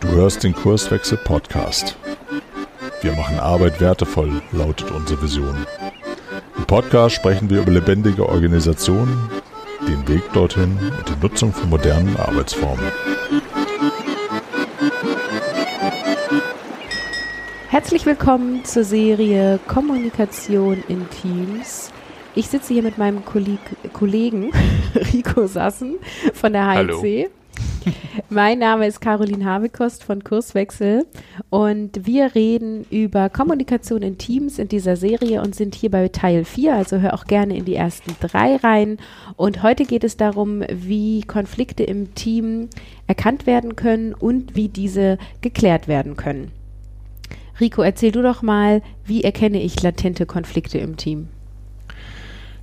Du hörst den Kurswechsel Podcast. Wir machen Arbeit wertevoll, lautet unsere Vision. Im Podcast sprechen wir über lebendige Organisationen, den Weg dorthin und die Nutzung von modernen Arbeitsformen. Herzlich willkommen zur Serie Kommunikation in Teams. Ich sitze hier mit meinem Kolleg Kollegen Rico Sassen von der HLC. Hallo. Mein Name ist Caroline Habekost von Kurswechsel und wir reden über Kommunikation in Teams in dieser Serie und sind hier bei Teil 4, also hör auch gerne in die ersten drei rein. Und heute geht es darum, wie Konflikte im Team erkannt werden können und wie diese geklärt werden können. Rico, erzähl du doch mal, wie erkenne ich latente Konflikte im Team?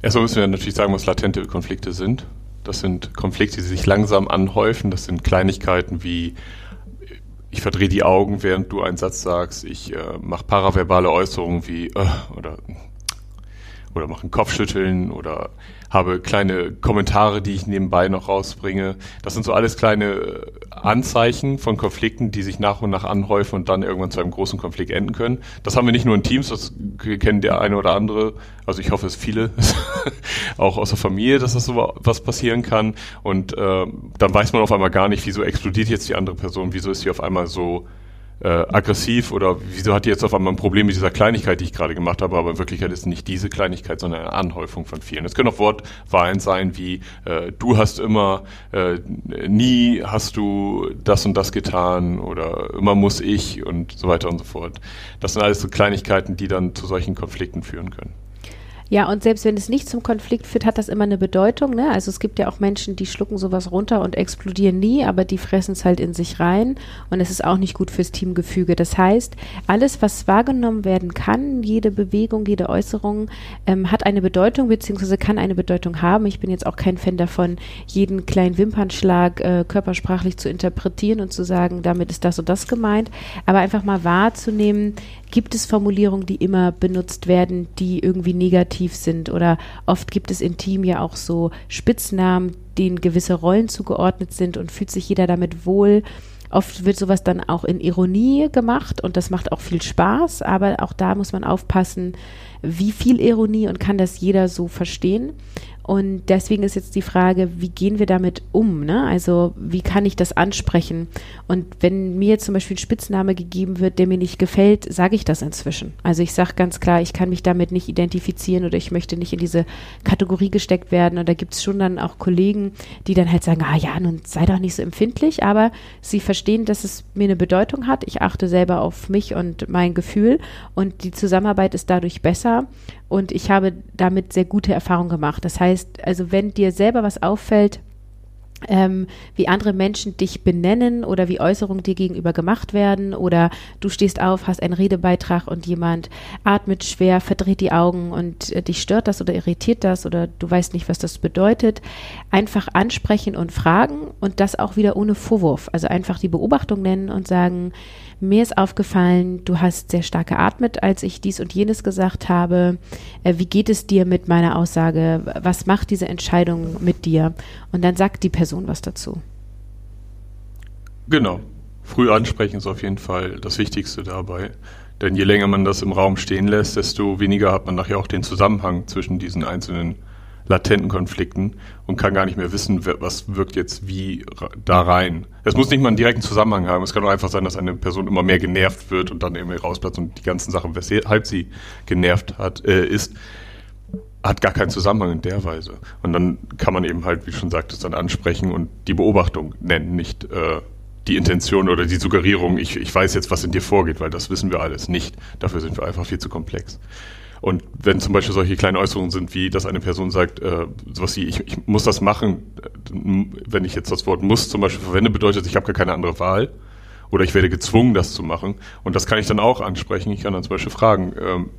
Erstmal müssen wir natürlich sagen, was latente Konflikte sind. Das sind Konflikte, die sich langsam anhäufen. Das sind Kleinigkeiten wie ich verdrehe die Augen, während du einen Satz sagst. Ich äh, mache paraverbale Äußerungen wie äh, oder oder mache ein Kopfschütteln oder habe kleine Kommentare, die ich nebenbei noch rausbringe. Das sind so alles kleine Anzeichen von Konflikten, die sich nach und nach anhäufen und dann irgendwann zu einem großen Konflikt enden können. Das haben wir nicht nur in Teams, das kennen der eine oder andere, also ich hoffe es viele, auch aus der Familie, dass das so was passieren kann. Und äh, dann weiß man auf einmal gar nicht, wieso explodiert jetzt die andere Person, wieso ist sie auf einmal so äh, aggressiv oder wieso hat die jetzt auf einmal ein Problem mit dieser Kleinigkeit, die ich gerade gemacht habe, aber in Wirklichkeit ist nicht diese Kleinigkeit, sondern eine Anhäufung von vielen. Es können auch Wortwahlen sein wie äh, du hast immer, äh, nie hast du das und das getan oder immer muss ich und so weiter und so fort. Das sind alles so Kleinigkeiten, die dann zu solchen Konflikten führen können. Ja, und selbst wenn es nicht zum Konflikt führt, hat das immer eine Bedeutung. Ne? Also es gibt ja auch Menschen, die schlucken sowas runter und explodieren nie, aber die fressen es halt in sich rein. Und es ist auch nicht gut fürs Teamgefüge. Das heißt, alles, was wahrgenommen werden kann, jede Bewegung, jede Äußerung, ähm, hat eine Bedeutung beziehungsweise kann eine Bedeutung haben. Ich bin jetzt auch kein Fan davon, jeden kleinen Wimpernschlag äh, körpersprachlich zu interpretieren und zu sagen, damit ist das und das gemeint. Aber einfach mal wahrzunehmen, gibt es Formulierungen, die immer benutzt werden, die irgendwie negativ sind? Oder oft gibt es im Team ja auch so Spitznamen, denen gewisse Rollen zugeordnet sind und fühlt sich jeder damit wohl. Oft wird sowas dann auch in Ironie gemacht und das macht auch viel Spaß, aber auch da muss man aufpassen, wie viel Ironie und kann das jeder so verstehen. Und deswegen ist jetzt die Frage, wie gehen wir damit um? Ne? Also wie kann ich das ansprechen? Und wenn mir zum Beispiel ein Spitzname gegeben wird, der mir nicht gefällt, sage ich das inzwischen. Also ich sage ganz klar, ich kann mich damit nicht identifizieren oder ich möchte nicht in diese Kategorie gesteckt werden. Und da gibt es schon dann auch Kollegen, die dann halt sagen, ah ja, nun sei doch nicht so empfindlich, aber sie verstehen, dass es mir eine Bedeutung hat. Ich achte selber auf mich und mein Gefühl und die Zusammenarbeit ist dadurch besser. Und ich habe damit sehr gute Erfahrungen gemacht. Das heißt, also wenn dir selber was auffällt, ähm, wie andere Menschen dich benennen oder wie Äußerungen dir gegenüber gemacht werden oder du stehst auf, hast einen Redebeitrag und jemand atmet schwer, verdreht die Augen und äh, dich stört das oder irritiert das oder du weißt nicht, was das bedeutet, einfach ansprechen und fragen und das auch wieder ohne Vorwurf. Also einfach die Beobachtung nennen und sagen, mir ist aufgefallen, du hast sehr stark geatmet, als ich dies und jenes gesagt habe. Äh, wie geht es dir mit meiner Aussage? Was macht diese Entscheidung mit dir? Und dann sagt die Person was dazu. Genau. Früh ansprechen ist auf jeden Fall das Wichtigste dabei. Denn je länger man das im Raum stehen lässt, desto weniger hat man nachher auch den Zusammenhang zwischen diesen einzelnen latenten Konflikten und kann gar nicht mehr wissen, was wirkt jetzt wie da rein. Es muss nicht mal einen direkten Zusammenhang haben. Es kann auch einfach sein, dass eine Person immer mehr genervt wird und dann irgendwie rausplatzt und die ganzen Sachen, weshalb sie genervt hat, äh, ist, hat gar keinen Zusammenhang in der Weise. Und dann kann man eben halt, wie schon sagtest, dann ansprechen und die Beobachtung nennen, nicht äh, die Intention oder die Suggerierung, ich, ich weiß jetzt, was in dir vorgeht, weil das wissen wir alles nicht. Dafür sind wir einfach viel zu komplex. Und wenn zum Beispiel solche kleinen Äußerungen sind, wie dass eine Person sagt, äh, sowas wie, ich, ich muss das machen, wenn ich jetzt das Wort muss zum Beispiel verwende, bedeutet, ich habe gar keine andere Wahl oder ich werde gezwungen, das zu machen. Und das kann ich dann auch ansprechen. Ich kann dann zum Beispiel fragen, ähm,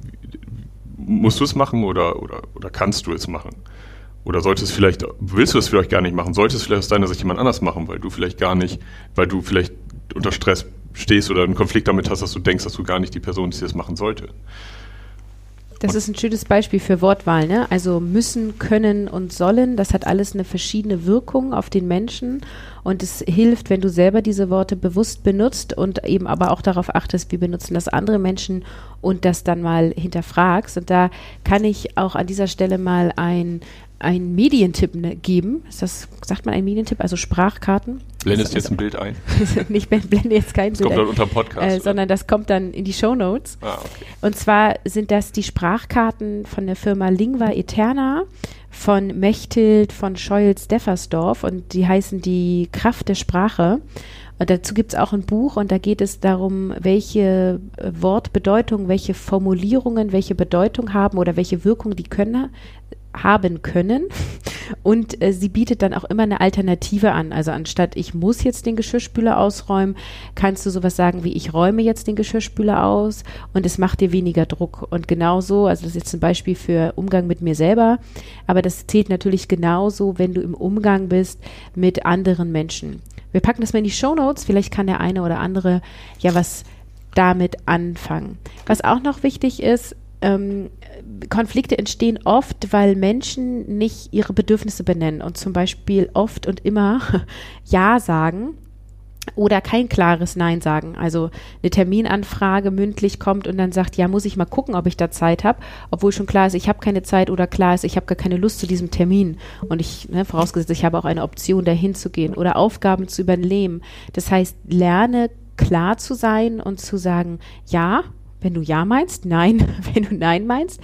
musst du es machen oder, oder, oder kannst du es machen? Oder sollte es vielleicht, willst du es vielleicht gar nicht machen? Sollte es vielleicht aus deiner Sicht jemand anders machen, weil du vielleicht gar nicht, weil du vielleicht unter Stress stehst oder einen Konflikt damit hast, dass du denkst, dass du gar nicht die Person bist, die das machen sollte. Das ist ein schönes Beispiel für Wortwahl, ne? Also müssen, können und sollen, das hat alles eine verschiedene Wirkung auf den Menschen und es hilft, wenn du selber diese Worte bewusst benutzt und eben aber auch darauf achtest, wie benutzen das andere Menschen und das dann mal hinterfragst. Und da kann ich auch an dieser Stelle mal ein einen Medientipp ne, geben. Ist das, sagt man ein Medientipp? Also Sprachkarten? Blendest jetzt ein Bild ein? nicht blende jetzt kein das Bild kommt dann unter Podcast. Äh, sondern das kommt dann in die Show Notes. Ah, okay. Und zwar sind das die Sprachkarten von der Firma Lingua Eterna von Mechthild von Scheuels-Deffersdorf und die heißen die Kraft der Sprache. Und dazu gibt es auch ein Buch und da geht es darum, welche äh, Wortbedeutung, welche Formulierungen, welche Bedeutung haben oder welche Wirkung die können, haben können. Und äh, sie bietet dann auch immer eine Alternative an. Also anstatt ich muss jetzt den Geschirrspüler ausräumen, kannst du sowas sagen wie ich räume jetzt den Geschirrspüler aus und es macht dir weniger Druck. Und genauso, also das ist jetzt ein Beispiel für Umgang mit mir selber, aber das zählt natürlich genauso, wenn du im Umgang bist mit anderen Menschen. Wir packen das mal in die Show Notes. Vielleicht kann der eine oder andere ja was damit anfangen. Was auch noch wichtig ist, ähm, Konflikte entstehen oft, weil Menschen nicht ihre Bedürfnisse benennen und zum Beispiel oft und immer Ja sagen oder kein klares Nein sagen. Also eine Terminanfrage mündlich kommt und dann sagt, ja, muss ich mal gucken, ob ich da Zeit habe, obwohl schon klar ist, ich habe keine Zeit oder klar ist, ich habe gar keine Lust zu diesem Termin. Und ich, ne, vorausgesetzt, ich habe auch eine Option, dahin zu gehen oder Aufgaben zu übernehmen. Das heißt, lerne klar zu sein und zu sagen, ja, wenn du Ja meinst, Nein, wenn du Nein meinst.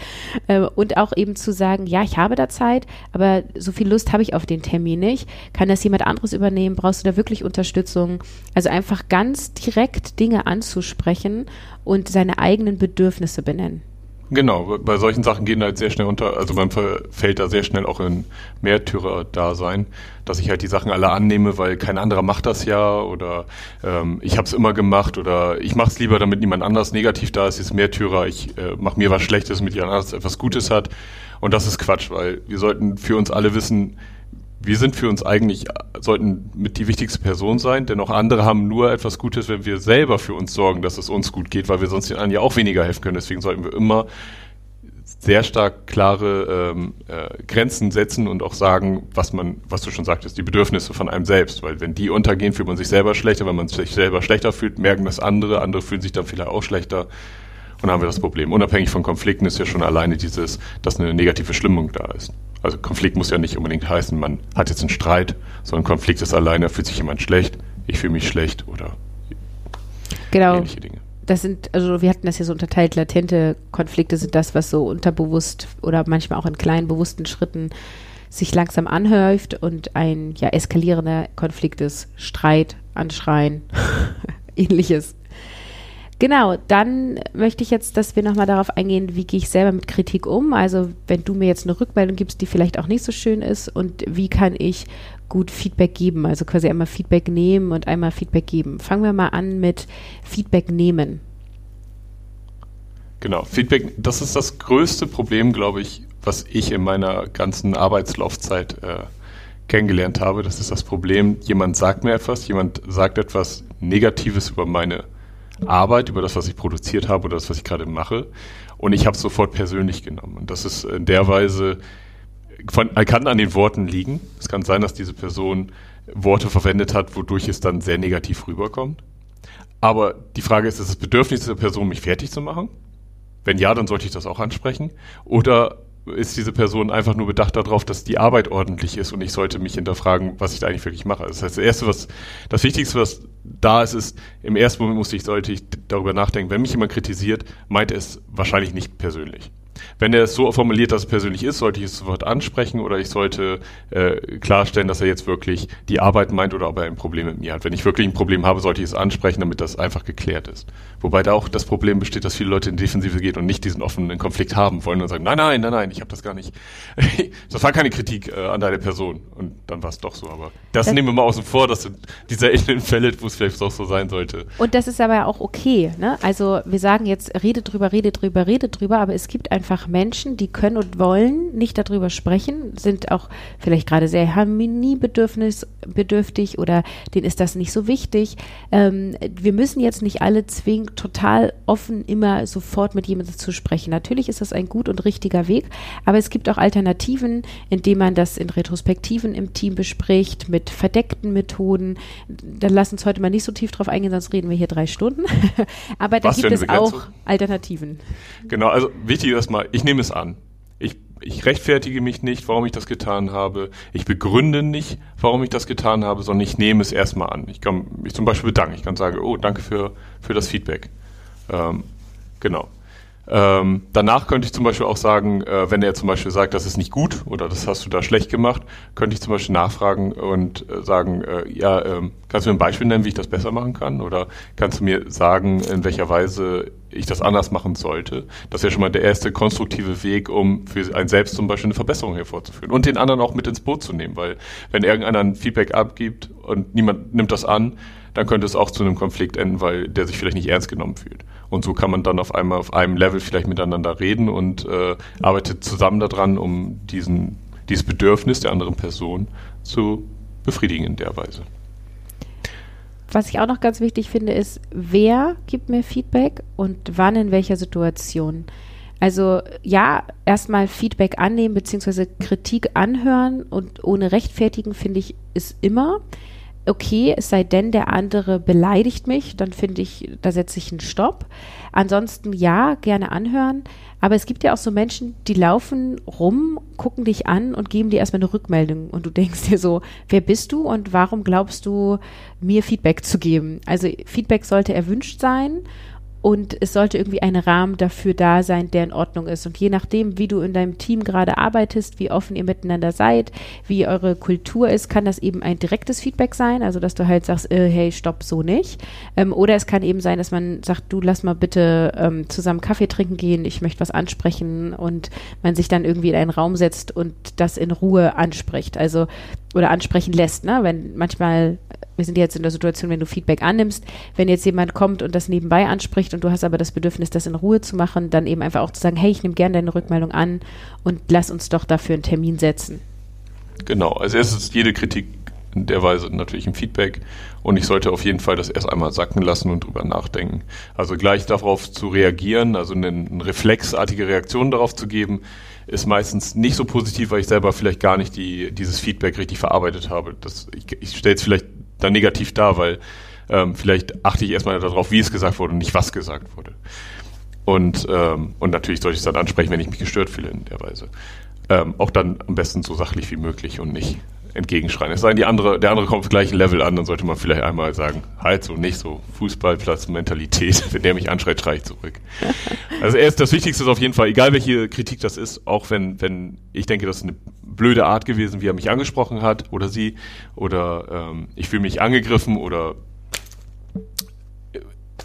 Äh, und auch eben zu sagen, ja, ich habe da Zeit, aber so viel Lust habe ich auf den Termin nicht. Kann das jemand anderes übernehmen? Brauchst du da wirklich Unterstützung? Also einfach ganz direkt Dinge anzusprechen und seine eigenen Bedürfnisse benennen. Genau, bei solchen Sachen gehen halt sehr schnell unter, also man fällt da sehr schnell auch in Märtyrer-Dasein, dass ich halt die Sachen alle annehme, weil kein anderer macht das ja oder ähm, ich habe es immer gemacht oder ich mache es lieber, damit niemand anders negativ da ist, ist Märtyrer, ich äh, mache mir was Schlechtes, damit jemand anderes etwas Gutes hat. Und das ist Quatsch, weil wir sollten für uns alle wissen, wir sind für uns eigentlich, sollten mit die wichtigste Person sein, denn auch andere haben nur etwas Gutes, wenn wir selber für uns sorgen, dass es uns gut geht, weil wir sonst den anderen ja auch weniger helfen können. Deswegen sollten wir immer sehr stark klare ähm, äh, Grenzen setzen und auch sagen, was man, was du schon sagtest, die Bedürfnisse von einem selbst. Weil wenn die untergehen, fühlt man sich selber schlechter. Wenn man sich selber schlechter fühlt, merken das andere. Andere fühlen sich dann vielleicht auch schlechter. Und dann haben wir das Problem. Unabhängig von Konflikten ist ja schon alleine dieses, dass eine negative Stimmung da ist. Also Konflikt muss ja nicht unbedingt heißen, man hat jetzt einen Streit, sondern Konflikt ist alleine, fühlt sich jemand schlecht, ich fühle mich schlecht oder genau. ähnliche Dinge. Das sind, also wir hatten das hier so unterteilt, latente Konflikte sind das, was so unterbewusst oder manchmal auch in kleinen bewussten Schritten sich langsam anhäuft und ein ja eskalierender Konflikt ist Streit, Anschreien, ähnliches. Genau, dann möchte ich jetzt, dass wir nochmal darauf eingehen, wie gehe ich selber mit Kritik um. Also wenn du mir jetzt eine Rückmeldung gibst, die vielleicht auch nicht so schön ist und wie kann ich gut Feedback geben. Also quasi einmal Feedback nehmen und einmal Feedback geben. Fangen wir mal an mit Feedback nehmen. Genau, Feedback, das ist das größte Problem, glaube ich, was ich in meiner ganzen Arbeitslaufzeit äh, kennengelernt habe. Das ist das Problem, jemand sagt mir etwas, jemand sagt etwas Negatives über meine Arbeit, über das, was ich produziert habe oder das, was ich gerade mache. Und ich habe es sofort persönlich genommen. Und das ist in der Weise, von, kann an den Worten liegen. Es kann sein, dass diese Person Worte verwendet hat, wodurch es dann sehr negativ rüberkommt. Aber die Frage ist, ist das Bedürfnis dieser Person, mich fertig zu machen? Wenn ja, dann sollte ich das auch ansprechen. Oder ist diese Person einfach nur bedacht darauf, dass die Arbeit ordentlich ist und ich sollte mich hinterfragen, was ich da eigentlich wirklich mache. Das heißt, das erste, was, das Wichtigste, was da ist, ist, im ersten Moment musste ich, sollte ich darüber nachdenken, wenn mich jemand kritisiert, meint er es wahrscheinlich nicht persönlich. Wenn er es so formuliert, dass es persönlich ist, sollte ich es sofort ansprechen oder ich sollte äh, klarstellen, dass er jetzt wirklich die Arbeit meint oder ob er ein Problem mit mir hat. Wenn ich wirklich ein Problem habe, sollte ich es ansprechen, damit das einfach geklärt ist. Wobei da auch das Problem besteht, dass viele Leute in Defensive gehen und nicht diesen offenen Konflikt haben wollen und sagen, nein, nein, nein, nein, ich habe das gar nicht. das war keine Kritik äh, an deine Person. Und dann war es doch so. Aber das, das nehmen wir mal außen vor, dass sind die seltenen Fälle, wo es vielleicht auch so sein sollte. Und das ist aber auch okay. Ne? Also wir sagen jetzt, rede drüber, rede drüber, rede drüber, aber es gibt ein einfach Menschen, die können und wollen nicht darüber sprechen, sind auch vielleicht gerade sehr harmoniebedürftig oder denen ist das nicht so wichtig. Ähm, wir müssen jetzt nicht alle zwingen, total offen immer sofort mit jemandem zu sprechen. Natürlich ist das ein gut und richtiger Weg, aber es gibt auch Alternativen, indem man das in Retrospektiven im Team bespricht, mit verdeckten Methoden. Dann lass uns heute mal nicht so tief drauf eingehen, sonst reden wir hier drei Stunden. aber da gibt es auch Alternativen. Genau, also wichtig ist mal, ich nehme es an. Ich, ich rechtfertige mich nicht, warum ich das getan habe. Ich begründe nicht, warum ich das getan habe, sondern ich nehme es erstmal an. Ich kann mich zum Beispiel bedanken. Ich kann sagen, oh, danke für, für das Feedback. Ähm, genau. Ähm, danach könnte ich zum Beispiel auch sagen, äh, wenn er zum Beispiel sagt, das ist nicht gut oder das hast du da schlecht gemacht, könnte ich zum Beispiel nachfragen und äh, sagen, äh, ja, ähm, kannst du mir ein Beispiel nennen, wie ich das besser machen kann? Oder kannst du mir sagen, in welcher Weise ich das anders machen sollte? Das wäre schon mal der erste konstruktive Weg, um für einen selbst zum Beispiel eine Verbesserung hervorzuführen und den anderen auch mit ins Boot zu nehmen, weil wenn irgendeiner ein Feedback abgibt und niemand nimmt das an, dann könnte es auch zu einem Konflikt enden, weil der sich vielleicht nicht ernst genommen fühlt. Und so kann man dann auf einmal auf einem Level vielleicht miteinander reden und äh, arbeitet zusammen daran, um diesen, dieses Bedürfnis der anderen Person zu befriedigen in der Weise. Was ich auch noch ganz wichtig finde, ist, wer gibt mir Feedback und wann in welcher Situation. Also ja, erstmal Feedback annehmen bzw. Kritik anhören und ohne rechtfertigen finde ich ist immer okay, es sei denn, der andere beleidigt mich, dann finde ich, da setze ich einen Stopp. Ansonsten ja, gerne anhören. Aber es gibt ja auch so Menschen, die laufen rum, gucken dich an und geben dir erstmal eine Rückmeldung. Und du denkst dir so, wer bist du und warum glaubst du, mir Feedback zu geben? Also Feedback sollte erwünscht sein und es sollte irgendwie ein Rahmen dafür da sein, der in Ordnung ist. Und je nachdem, wie du in deinem Team gerade arbeitest, wie offen ihr miteinander seid, wie eure Kultur ist, kann das eben ein direktes Feedback sein, also dass du halt sagst, äh, hey, stopp, so nicht. Ähm, oder es kann eben sein, dass man sagt, du lass mal bitte ähm, zusammen Kaffee trinken gehen, ich möchte was ansprechen und man sich dann irgendwie in einen Raum setzt und das in Ruhe anspricht. Also oder ansprechen lässt, ne? Wenn manchmal wir sind jetzt in der Situation, wenn du Feedback annimmst, wenn jetzt jemand kommt und das nebenbei anspricht und du hast aber das Bedürfnis, das in Ruhe zu machen, dann eben einfach auch zu sagen, hey, ich nehme gerne deine Rückmeldung an und lass uns doch dafür einen Termin setzen. Genau, als erstes jede Kritik in der Weise natürlich im Feedback und ich sollte auf jeden Fall das erst einmal sacken lassen und drüber nachdenken. Also gleich darauf zu reagieren, also eine, eine reflexartige Reaktion darauf zu geben, ist meistens nicht so positiv, weil ich selber vielleicht gar nicht die, dieses Feedback richtig verarbeitet habe. Das, ich ich stelle es vielleicht dann negativ dar, weil ähm, vielleicht achte ich erstmal darauf, wie es gesagt wurde und nicht was gesagt wurde. Und, ähm, und natürlich sollte ich es dann ansprechen, wenn ich mich gestört fühle in der Weise. Ähm, auch dann am besten so sachlich wie möglich und nicht entgegenschreien. Es sei denn, die andere, der andere kommt auf gleichen Level an, dann sollte man vielleicht einmal sagen, halt so, nicht so Fußballplatz-Mentalität. Wenn der mich anschreit, schreie ich zurück. Also erst das Wichtigste ist auf jeden Fall, egal welche Kritik das ist, auch wenn, wenn ich denke, das ist eine blöde Art gewesen, wie er mich angesprochen hat oder sie, oder ähm, ich fühle mich angegriffen oder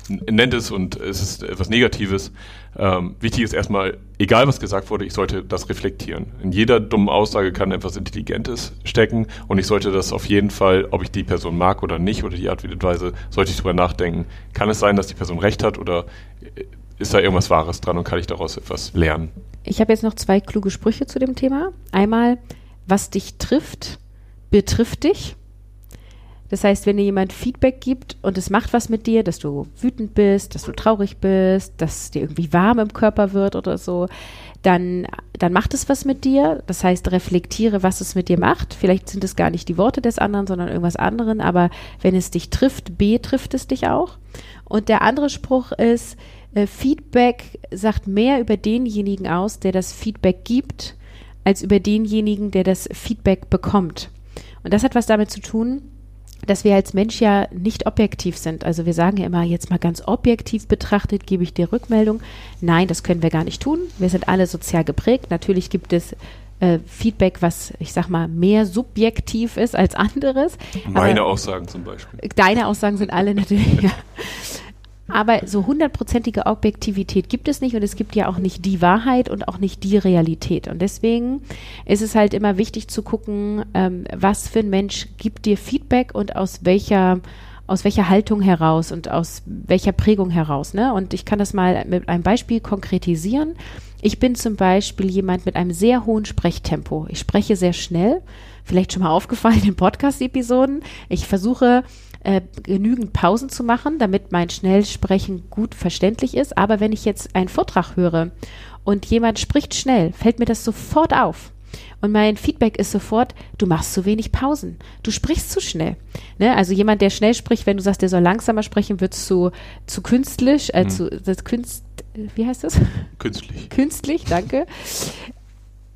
nennt es und es ist etwas Negatives. Ähm, wichtig ist erstmal, egal was gesagt wurde, ich sollte das reflektieren. In jeder dummen Aussage kann etwas Intelligentes stecken und ich sollte das auf jeden Fall, ob ich die Person mag oder nicht oder die Art und Weise, sollte ich darüber nachdenken. Kann es sein, dass die Person recht hat oder ist da irgendwas Wahres dran und kann ich daraus etwas lernen? Ich habe jetzt noch zwei kluge Sprüche zu dem Thema. Einmal, was dich trifft, betrifft dich. Das heißt, wenn dir jemand Feedback gibt und es macht was mit dir, dass du wütend bist, dass du traurig bist, dass dir irgendwie warm im Körper wird oder so, dann, dann macht es was mit dir. Das heißt, reflektiere, was es mit dir macht. Vielleicht sind es gar nicht die Worte des anderen, sondern irgendwas anderen, aber wenn es dich trifft, B trifft es dich auch. Und der andere Spruch ist, äh, Feedback sagt mehr über denjenigen aus, der das Feedback gibt, als über denjenigen, der das Feedback bekommt. Und das hat was damit zu tun, dass wir als Mensch ja nicht objektiv sind. Also wir sagen ja immer, jetzt mal ganz objektiv betrachtet, gebe ich dir Rückmeldung. Nein, das können wir gar nicht tun. Wir sind alle sozial geprägt. Natürlich gibt es äh, Feedback, was ich sag mal mehr subjektiv ist als anderes. Meine Aber Aussagen zum Beispiel. Deine Aussagen sind alle natürlich. ja. Aber so hundertprozentige Objektivität gibt es nicht und es gibt ja auch nicht die Wahrheit und auch nicht die Realität. Und deswegen ist es halt immer wichtig zu gucken, ähm, was für ein Mensch gibt dir Feedback und aus welcher aus welcher Haltung heraus und aus welcher Prägung heraus. Ne? Und ich kann das mal mit einem Beispiel konkretisieren. Ich bin zum Beispiel jemand mit einem sehr hohen Sprechtempo. Ich spreche sehr schnell, vielleicht schon mal aufgefallen in Podcast-Episoden. Ich versuche äh, genügend Pausen zu machen, damit mein Schnellsprechen gut verständlich ist. Aber wenn ich jetzt einen Vortrag höre und jemand spricht schnell, fällt mir das sofort auf. Und mein Feedback ist sofort, du machst zu wenig Pausen. Du sprichst zu schnell. Ne? Also jemand, der schnell spricht, wenn du sagst, der soll langsamer sprechen, wird zu, zu künstlich, äh, mhm. zu, das Künst, wie heißt das? Künstlich. Künstlich, danke.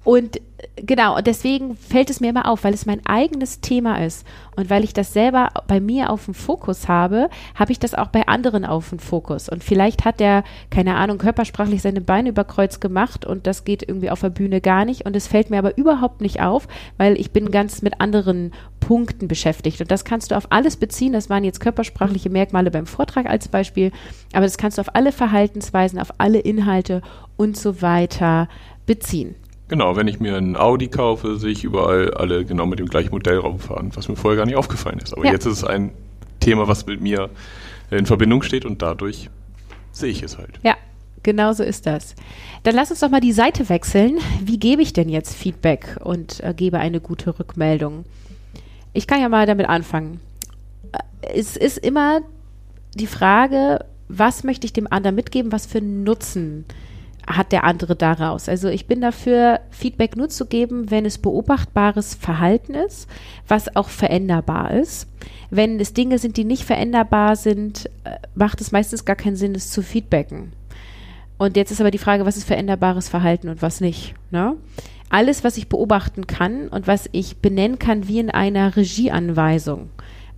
Und genau, und deswegen fällt es mir immer auf, weil es mein eigenes Thema ist und weil ich das selber bei mir auf dem Fokus habe, habe ich das auch bei anderen auf dem Fokus. Und vielleicht hat der, keine Ahnung, körpersprachlich seine Beine über Kreuz gemacht und das geht irgendwie auf der Bühne gar nicht. Und es fällt mir aber überhaupt nicht auf, weil ich bin ganz mit anderen Punkten beschäftigt. Und das kannst du auf alles beziehen. Das waren jetzt körpersprachliche Merkmale beim Vortrag als Beispiel, aber das kannst du auf alle Verhaltensweisen, auf alle Inhalte und so weiter beziehen. Genau, wenn ich mir ein Audi kaufe, sehe ich überall alle genau mit dem gleichen Modellraum fahren, was mir vorher gar nicht aufgefallen ist. Aber ja. jetzt ist es ein Thema, was mit mir in Verbindung steht und dadurch sehe ich es halt. Ja, genau so ist das. Dann lass uns doch mal die Seite wechseln. Wie gebe ich denn jetzt Feedback und äh, gebe eine gute Rückmeldung? Ich kann ja mal damit anfangen. Äh, es ist immer die Frage, was möchte ich dem anderen mitgeben, was für einen Nutzen hat der andere daraus? Also ich bin dafür, Feedback nur zu geben, wenn es beobachtbares Verhalten ist, was auch veränderbar ist. Wenn es Dinge sind, die nicht veränderbar sind, äh, macht es meistens gar keinen Sinn, es zu feedbacken. Und jetzt ist aber die Frage, was ist veränderbares Verhalten und was nicht. Ne? Alles, was ich beobachten kann und was ich benennen kann wie in einer Regieanweisung.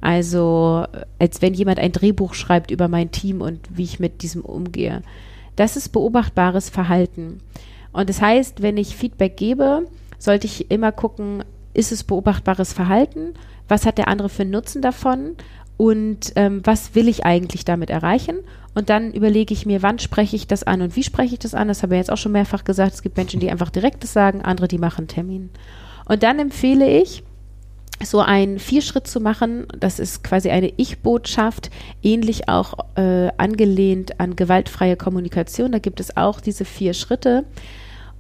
Also als wenn jemand ein Drehbuch schreibt über mein Team und wie ich mit diesem umgehe das ist beobachtbares Verhalten. Und das heißt, wenn ich Feedback gebe, sollte ich immer gucken, ist es beobachtbares Verhalten? Was hat der andere für einen Nutzen davon? Und ähm, was will ich eigentlich damit erreichen? Und dann überlege ich mir, wann spreche ich das an und wie spreche ich das an? Das habe ich jetzt auch schon mehrfach gesagt. Es gibt Menschen, die einfach direktes sagen, andere, die machen Termin. Und dann empfehle ich, so einen Vierschritt zu machen, das ist quasi eine Ich-Botschaft, ähnlich auch äh, angelehnt an gewaltfreie Kommunikation. Da gibt es auch diese vier Schritte.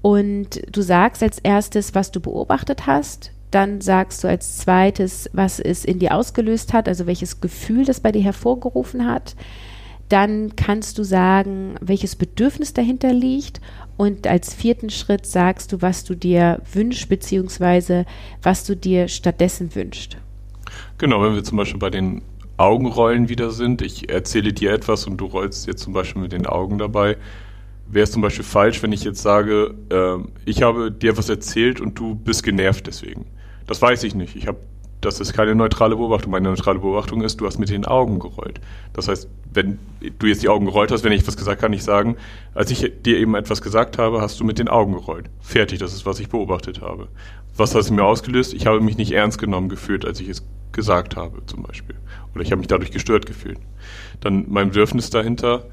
Und du sagst als erstes, was du beobachtet hast. Dann sagst du als zweites, was es in dir ausgelöst hat, also welches Gefühl das bei dir hervorgerufen hat. Dann kannst du sagen, welches Bedürfnis dahinter liegt. Und als vierten Schritt sagst du, was du dir wünschst, beziehungsweise was du dir stattdessen wünschst. Genau, wenn wir zum Beispiel bei den Augenrollen wieder sind, ich erzähle dir etwas und du rollst jetzt zum Beispiel mit den Augen dabei, wäre es zum Beispiel falsch, wenn ich jetzt sage, äh, ich habe dir etwas erzählt und du bist genervt deswegen. Das weiß ich nicht. Ich habe das ist keine neutrale Beobachtung. Meine neutrale Beobachtung ist, du hast mit den Augen gerollt. Das heißt, wenn du jetzt die Augen gerollt hast, wenn ich etwas gesagt kann ich sagen, als ich dir eben etwas gesagt habe, hast du mit den Augen gerollt. Fertig, das ist, was ich beobachtet habe. Was hat es mir ausgelöst? Ich habe mich nicht ernst genommen gefühlt, als ich es gesagt habe, zum Beispiel. Oder ich habe mich dadurch gestört gefühlt. Dann mein Bedürfnis dahinter,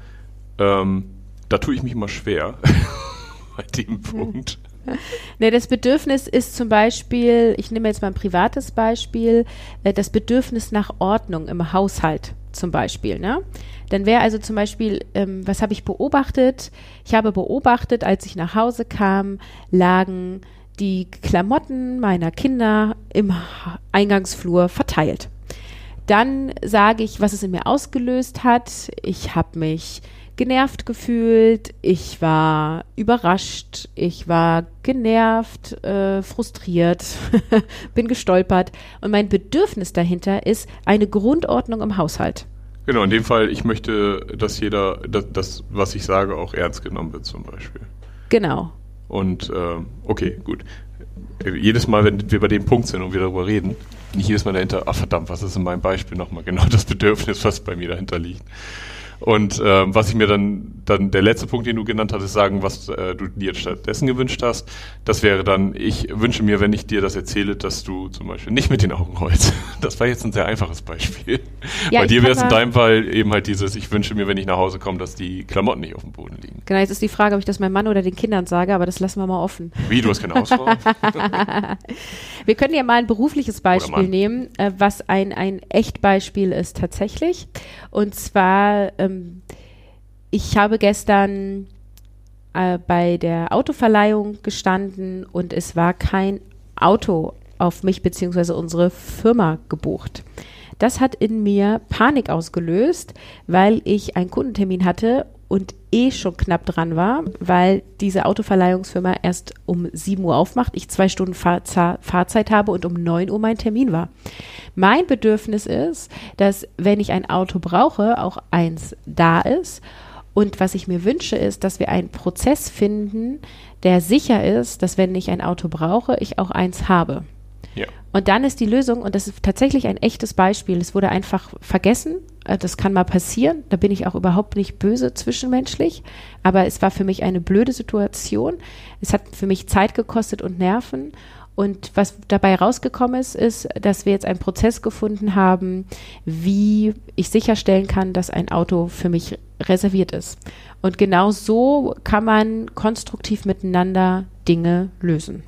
ähm, da tue ich mich immer schwer bei dem Punkt. Ne, das Bedürfnis ist zum Beispiel, ich nehme jetzt mal ein privates Beispiel, äh, das Bedürfnis nach Ordnung im Haushalt zum Beispiel. Ne? Dann wäre also zum Beispiel, ähm, was habe ich beobachtet? Ich habe beobachtet, als ich nach Hause kam, lagen die Klamotten meiner Kinder im Eingangsflur verteilt. Dann sage ich, was es in mir ausgelöst hat. Ich habe mich genervt gefühlt, ich war überrascht, ich war genervt, äh, frustriert, bin gestolpert und mein Bedürfnis dahinter ist eine Grundordnung im Haushalt. Genau, in dem Fall, ich möchte, dass jeder, dass, das, was ich sage, auch ernst genommen wird zum Beispiel. Genau. Und äh, okay, gut. Jedes Mal, wenn wir bei dem Punkt sind und wir darüber reden, nicht jedes Mal dahinter, ach verdammt, was ist in meinem Beispiel nochmal genau das Bedürfnis, was bei mir dahinter liegt. Und äh, was ich mir dann, dann, der letzte Punkt, den du genannt hattest, sagen, was äh, du dir stattdessen gewünscht hast, das wäre dann, ich wünsche mir, wenn ich dir das erzähle, dass du zum Beispiel nicht mit den Augen rollst. Das war jetzt ein sehr einfaches Beispiel. Ja, Bei dir wäre es in deinem Fall eben halt dieses, ich wünsche mir, wenn ich nach Hause komme, dass die Klamotten nicht auf dem Boden liegen. Genau, jetzt ist die Frage, ob ich das meinem Mann oder den Kindern sage, aber das lassen wir mal offen. Wie, du hast keine Hausfrau? wir können ja mal ein berufliches Beispiel nehmen, äh, was ein, ein Echtbeispiel ist tatsächlich. Und zwar, ähm, ich habe gestern äh, bei der Autoverleihung gestanden und es war kein Auto auf mich bzw. unsere Firma gebucht. Das hat in mir Panik ausgelöst, weil ich einen Kundentermin hatte und eh schon knapp dran war, weil diese Autoverleihungsfirma erst um 7 Uhr aufmacht, ich zwei Stunden Fahr Fahrzeit habe und um 9 Uhr mein Termin war. Mein Bedürfnis ist, dass wenn ich ein Auto brauche, auch eins da ist. Und was ich mir wünsche, ist, dass wir einen Prozess finden, der sicher ist, dass wenn ich ein Auto brauche, ich auch eins habe. Und dann ist die Lösung, und das ist tatsächlich ein echtes Beispiel, es wurde einfach vergessen, äh, das kann mal passieren, da bin ich auch überhaupt nicht böse zwischenmenschlich, aber es war für mich eine blöde Situation, es hat für mich Zeit gekostet und Nerven und was dabei rausgekommen ist, ist, dass wir jetzt einen Prozess gefunden haben, wie ich sicherstellen kann, dass ein Auto für mich reserviert ist. Und genau so kann man konstruktiv miteinander Dinge lösen.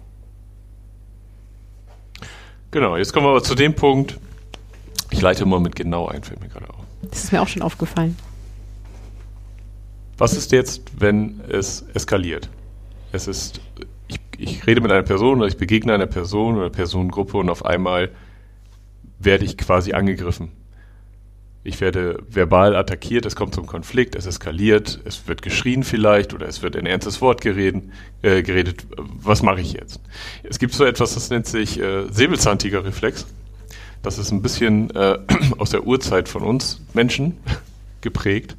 Genau, jetzt kommen wir aber zu dem Punkt. Ich leite mal mit genau ein, fällt mir gerade auf. Das ist mir auch schon aufgefallen. Was ist jetzt, wenn es eskaliert? Es ist, ich, ich rede mit einer Person oder ich begegne einer Person oder Personengruppe und auf einmal werde ich quasi angegriffen. Ich werde verbal attackiert, es kommt zum Konflikt, es eskaliert, es wird geschrien vielleicht oder es wird ein ernstes Wort gereden, äh, geredet. Was mache ich jetzt? Es gibt so etwas, das nennt sich äh, Säbelzahntiger-Reflex. Das ist ein bisschen äh, aus der Urzeit von uns Menschen geprägt.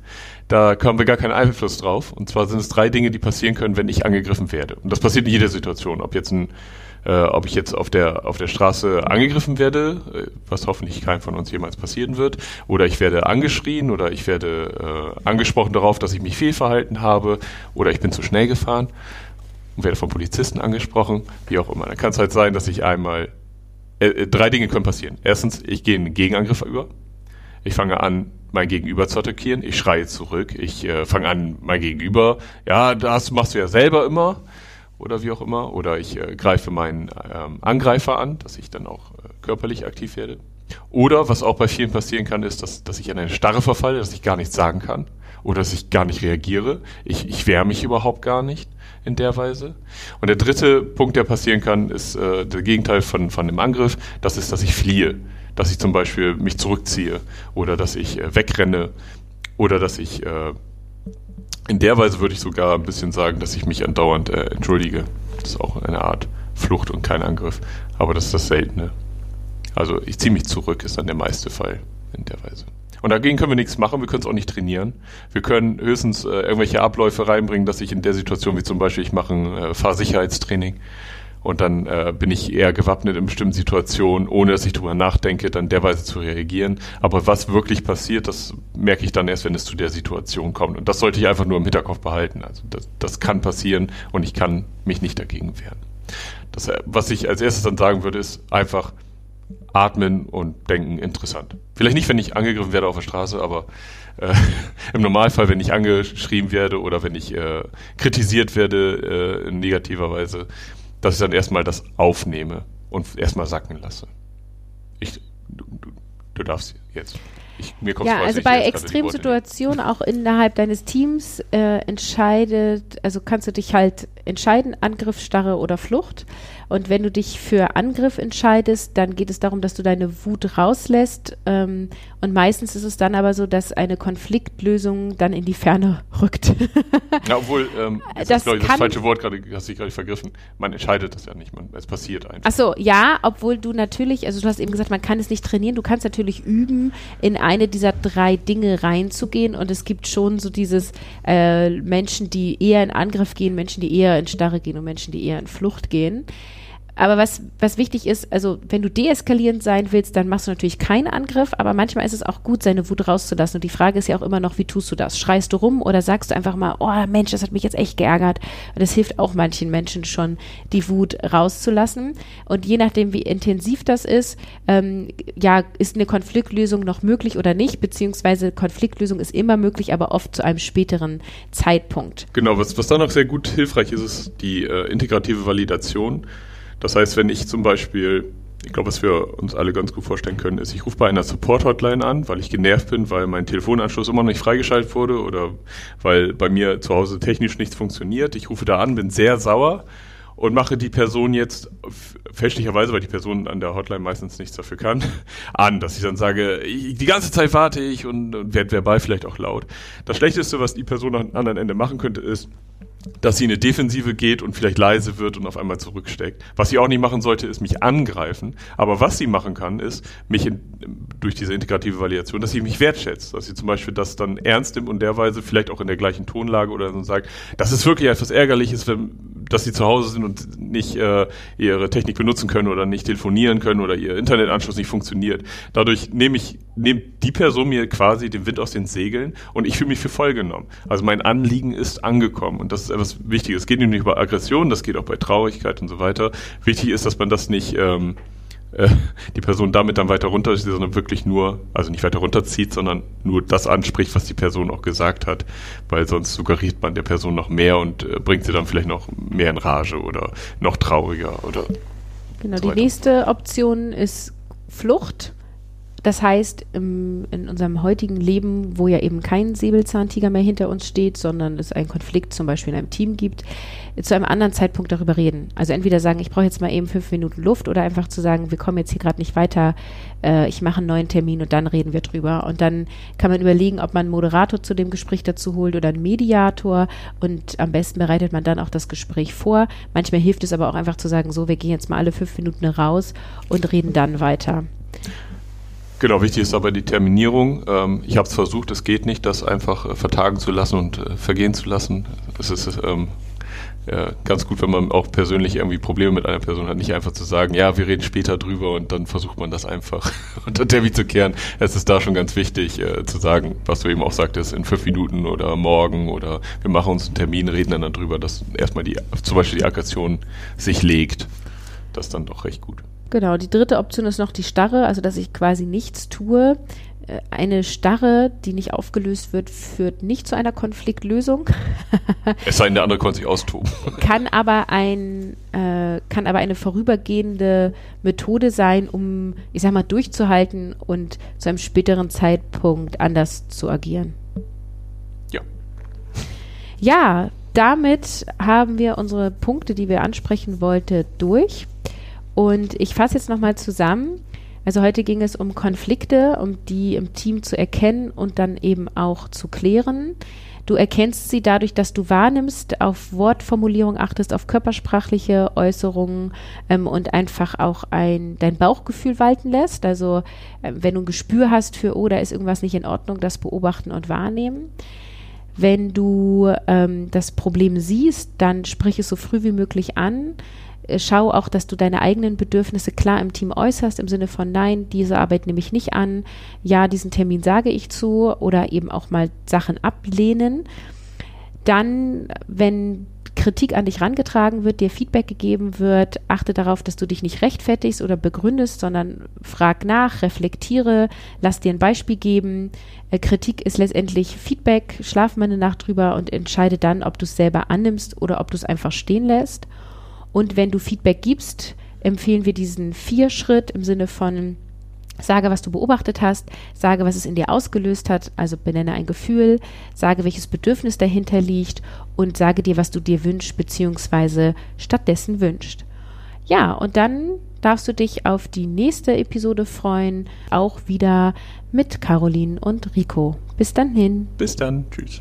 Da haben wir gar keinen Einfluss drauf. Und zwar sind es drei Dinge, die passieren können, wenn ich angegriffen werde. Und das passiert in jeder Situation. Ob jetzt ein, äh, ob ich jetzt auf der, auf der Straße angegriffen werde, äh, was hoffentlich keinem von uns jemals passieren wird, oder ich werde angeschrien oder ich werde äh, angesprochen darauf, dass ich mich fehlverhalten habe, oder ich bin zu schnell gefahren und werde vom Polizisten angesprochen, wie auch immer. Dann kann es halt sein, dass ich einmal äh, äh, drei Dinge können passieren. Erstens, ich gehe in einen Gegenangriff über. Ich fange an, mein Gegenüber zu attackieren. Ich schreie zurück. Ich äh, fange an, mein Gegenüber, ja, das machst du ja selber immer oder wie auch immer. Oder ich äh, greife meinen ähm, Angreifer an, dass ich dann auch äh, körperlich aktiv werde. Oder was auch bei vielen passieren kann, ist, dass, dass ich in eine Starre verfalle, dass ich gar nichts sagen kann oder dass ich gar nicht reagiere. Ich, ich wehre mich überhaupt gar nicht in der Weise. Und der dritte Punkt, der passieren kann, ist äh, der Gegenteil von, von dem Angriff. Das ist, dass ich fliehe. Dass ich zum Beispiel mich zurückziehe oder dass ich äh, wegrenne oder dass ich äh, in der Weise würde ich sogar ein bisschen sagen, dass ich mich andauernd äh, entschuldige. Das ist auch eine Art Flucht und kein Angriff. Aber das ist das Seltene. Also ich ziehe mich zurück, ist dann der meiste Fall in der Weise. Und dagegen können wir nichts machen, wir können es auch nicht trainieren. Wir können höchstens äh, irgendwelche Abläufe reinbringen, dass ich in der Situation, wie zum Beispiel ich mache ein äh, Fahrsicherheitstraining und dann äh, bin ich eher gewappnet in bestimmten Situationen, ohne dass ich drüber nachdenke, dann derweise zu reagieren. Aber was wirklich passiert, das merke ich dann erst, wenn es zu der Situation kommt. Und das sollte ich einfach nur im Hinterkopf behalten. Also das, das kann passieren und ich kann mich nicht dagegen wehren. Das, äh, was ich als erstes dann sagen würde, ist einfach, atmen und denken interessant. Vielleicht nicht, wenn ich angegriffen werde auf der Straße, aber äh, im Normalfall, wenn ich angeschrieben werde oder wenn ich äh, kritisiert werde äh, in negativer Weise, dass ich dann erstmal das aufnehme und erstmal sacken lasse. Ich, du, du, du darfst jetzt. Ich, mir ja, vor, also bei Extremsituationen auch innerhalb deines Teams äh, entscheidet, also kannst du dich halt entscheiden, Angriff, Starre oder Flucht. Und wenn du dich für Angriff entscheidest, dann geht es darum, dass du deine Wut rauslässt. Ähm, und meistens ist es dann aber so, dass eine Konfliktlösung dann in die Ferne rückt. ja, obwohl, ähm, das, ist, ich, das falsche Wort gerade, hast du gerade vergriffen. Man entscheidet das ja nicht, man, es passiert einfach. Ach so, ja, obwohl du natürlich, also du hast eben gesagt, man kann es nicht trainieren. Du kannst natürlich üben, in eine dieser drei Dinge reinzugehen. Und es gibt schon so dieses äh, Menschen, die eher in Angriff gehen, Menschen, die eher in Starre gehen und Menschen, die eher in Flucht gehen. Aber was, was wichtig ist, also wenn du deeskalierend sein willst, dann machst du natürlich keinen Angriff, aber manchmal ist es auch gut, seine Wut rauszulassen. Und die Frage ist ja auch immer noch, wie tust du das? Schreist du rum oder sagst du einfach mal, oh Mensch, das hat mich jetzt echt geärgert. Und das hilft auch manchen Menschen schon, die Wut rauszulassen. Und je nachdem, wie intensiv das ist, ähm, ja, ist eine Konfliktlösung noch möglich oder nicht, beziehungsweise Konfliktlösung ist immer möglich, aber oft zu einem späteren Zeitpunkt. Genau, was, was da noch sehr gut hilfreich ist, ist die äh, integrative Validation. Das heißt, wenn ich zum Beispiel, ich glaube, was wir uns alle ganz gut vorstellen können, ist, ich rufe bei einer Support-Hotline an, weil ich genervt bin, weil mein Telefonanschluss immer noch nicht freigeschaltet wurde oder weil bei mir zu Hause technisch nichts funktioniert. Ich rufe da an, bin sehr sauer und mache die Person jetzt fälschlicherweise, weil die Person an der Hotline meistens nichts dafür kann, an, dass ich dann sage, ich, die ganze Zeit warte ich und, und werde verbal vielleicht auch laut. Das Schlechteste, was die Person am anderen Ende machen könnte, ist, dass sie in eine Defensive geht und vielleicht leise wird und auf einmal zurücksteckt. Was sie auch nicht machen sollte, ist mich angreifen. Aber was sie machen kann, ist mich in, durch diese integrative Validation, dass sie mich wertschätzt, dass sie zum Beispiel das dann ernst nimmt und derweise vielleicht auch in der gleichen Tonlage oder so sagt, das ist wirklich etwas Ärgerliches, wenn, dass sie zu Hause sind und nicht äh, ihre Technik benutzen können oder nicht telefonieren können oder ihr Internetanschluss nicht funktioniert. Dadurch nehme ich nehme die Person mir quasi den Wind aus den Segeln und ich fühle mich für voll genommen. Also mein Anliegen ist angekommen und das ist etwas Wichtiges. Es geht nicht über Aggression, das geht auch bei Traurigkeit und so weiter. Wichtig ist, dass man das nicht ähm, äh, die Person damit dann weiter runterzieht, sondern wirklich nur, also nicht weiter runterzieht, sondern nur das anspricht, was die Person auch gesagt hat, weil sonst suggeriert man der Person noch mehr und äh, bringt sie dann vielleicht noch mehr in Rage oder noch trauriger oder. Genau, so die nächste Option ist Flucht. Das heißt, im, in unserem heutigen Leben, wo ja eben kein Säbelzahntiger mehr hinter uns steht, sondern es einen Konflikt zum Beispiel in einem Team gibt, zu einem anderen Zeitpunkt darüber reden. Also entweder sagen, ich brauche jetzt mal eben fünf Minuten Luft oder einfach zu sagen, wir kommen jetzt hier gerade nicht weiter, äh, ich mache einen neuen Termin und dann reden wir drüber. Und dann kann man überlegen, ob man einen Moderator zu dem Gespräch dazu holt oder einen Mediator und am besten bereitet man dann auch das Gespräch vor. Manchmal hilft es aber auch einfach zu sagen, so, wir gehen jetzt mal alle fünf Minuten raus und reden dann weiter. Genau, wichtig ist aber die Terminierung. Ähm, ich habe es versucht, es geht nicht, das einfach äh, vertagen zu lassen und äh, vergehen zu lassen. Es ist ähm, ja, ganz gut, wenn man auch persönlich irgendwie Probleme mit einer Person hat, nicht einfach zu sagen, ja, wir reden später drüber und dann versucht man das einfach unter Termin zu kehren. Es ist da schon ganz wichtig äh, zu sagen, was du eben auch sagtest, in fünf Minuten oder morgen oder wir machen uns einen Termin, reden dann darüber, dass erstmal die, zum Beispiel die Aggression sich legt. Das ist dann doch recht gut. Genau, die dritte Option ist noch die Starre, also dass ich quasi nichts tue. Äh, eine Starre, die nicht aufgelöst wird, führt nicht zu einer Konfliktlösung. es sei denn, der andere konnte sich austoben. kann aber ein, äh, kann aber eine vorübergehende Methode sein, um, ich sag mal, durchzuhalten und zu einem späteren Zeitpunkt anders zu agieren. Ja. Ja, damit haben wir unsere Punkte, die wir ansprechen wollten, durch. Und ich fasse jetzt nochmal zusammen. Also heute ging es um Konflikte, um die im Team zu erkennen und dann eben auch zu klären. Du erkennst sie dadurch, dass du wahrnimmst, auf Wortformulierung achtest, auf körpersprachliche Äußerungen ähm, und einfach auch ein, dein Bauchgefühl walten lässt. Also äh, wenn du ein Gespür hast für, oh, da ist irgendwas nicht in Ordnung, das beobachten und wahrnehmen. Wenn du ähm, das Problem siehst, dann sprich es so früh wie möglich an schau auch, dass du deine eigenen Bedürfnisse klar im Team äußerst, im Sinne von nein, diese Arbeit nehme ich nicht an, ja, diesen Termin sage ich zu oder eben auch mal Sachen ablehnen. Dann, wenn Kritik an dich rangetragen wird, dir Feedback gegeben wird, achte darauf, dass du dich nicht rechtfertigst oder begründest, sondern frag nach, reflektiere, lass dir ein Beispiel geben. Äh, Kritik ist letztendlich Feedback, schlaf mal eine Nacht drüber und entscheide dann, ob du es selber annimmst oder ob du es einfach stehen lässt. Und wenn du Feedback gibst, empfehlen wir diesen Vier-Schritt im Sinne von Sage, was du beobachtet hast, sage, was es in dir ausgelöst hat, also benenne ein Gefühl, sage, welches Bedürfnis dahinter liegt und sage dir, was du dir wünschst bzw. stattdessen wünscht. Ja, und dann darfst du dich auf die nächste Episode freuen, auch wieder mit Caroline und Rico. Bis dann hin. Bis dann. Tschüss.